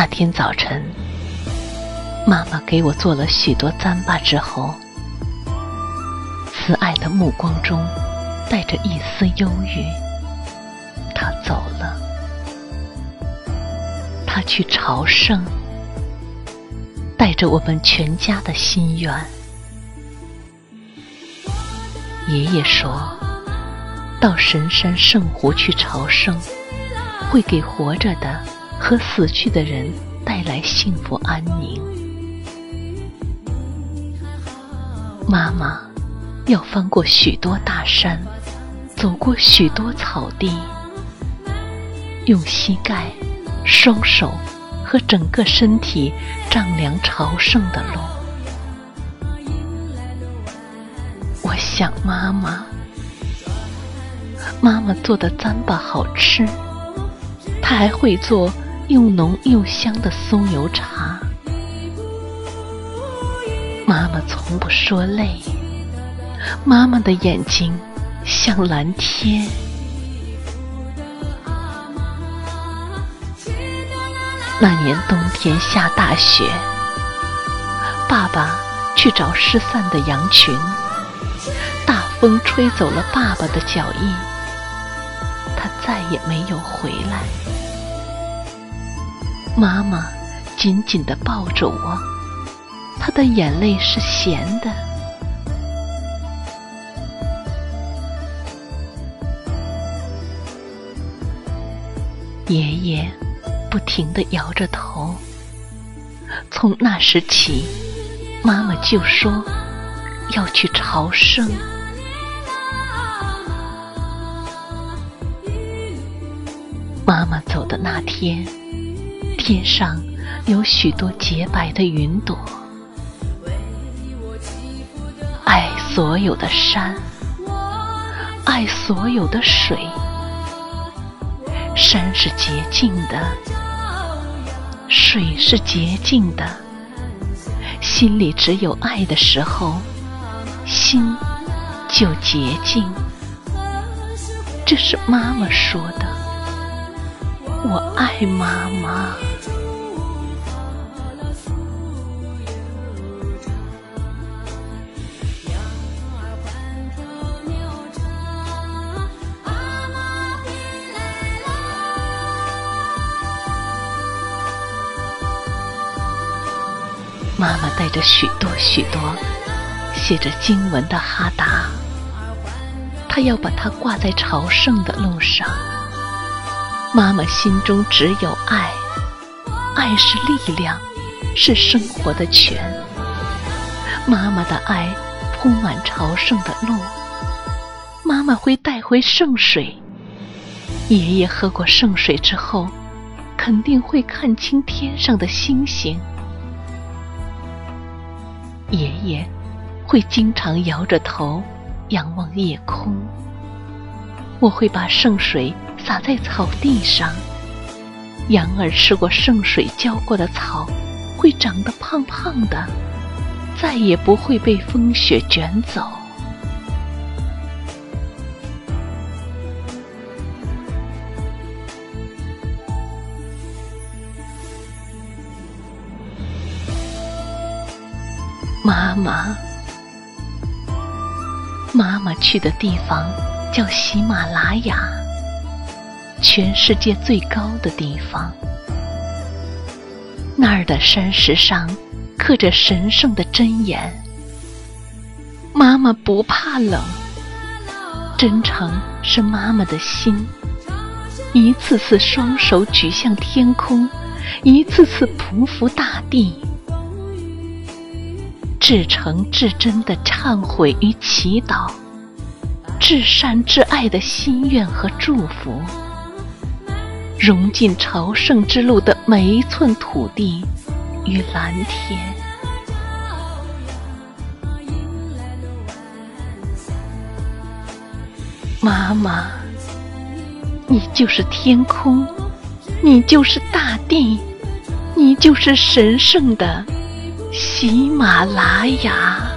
那天早晨，妈妈给我做了许多糌粑之后，慈爱的目光中带着一丝忧郁，她走了。她去朝圣，带着我们全家的心愿。爷爷说，到神山圣湖去朝圣，会给活着的。和死去的人带来幸福安宁。妈妈要翻过许多大山，走过许多草地，用膝盖、双手和整个身体丈量朝圣的路。我想妈妈，妈妈做的糌粑好吃，她还会做。又浓又香的酥油茶，妈妈从不说累。妈妈的眼睛像蓝天。那年冬天下大雪，爸爸去找失散的羊群，大风吹走了爸爸的脚印，他再也没有回来。妈妈紧紧地抱着我，她的眼泪是咸的。爷爷不停地摇着头。从那时起，妈妈就说要去朝圣。妈妈走的那天。天上有许多洁白的云朵，爱所有的山，爱所有的水。山是洁净的，水是洁净的。心里只有爱的时候，心就洁净。这是妈妈说的，我爱妈妈。妈妈带着许多许多写着经文的哈达，她要把它挂在朝圣的路上。妈妈心中只有爱，爱是力量，是生活的泉。妈妈的爱铺满朝圣的路，妈妈会带回圣水。爷爷喝过圣水之后，肯定会看清天上的星星。爷爷会经常摇着头仰望夜空。我会把圣水洒在草地上，羊儿吃过圣水浇过的草，会长得胖胖的，再也不会被风雪卷走。妈妈，妈妈去的地方叫喜马拉雅，全世界最高的地方。那儿的山石上刻着神圣的箴言。妈妈不怕冷，真诚是妈妈的心。一次次双手举向天空，一次次匍匐大地，至诚至真的忏悔与祈祷，至善至爱的心愿和祝福，融进朝圣之路的每一寸土地与蓝天。妈妈。你就是天空，你就是大地，你就是神圣的喜马拉雅。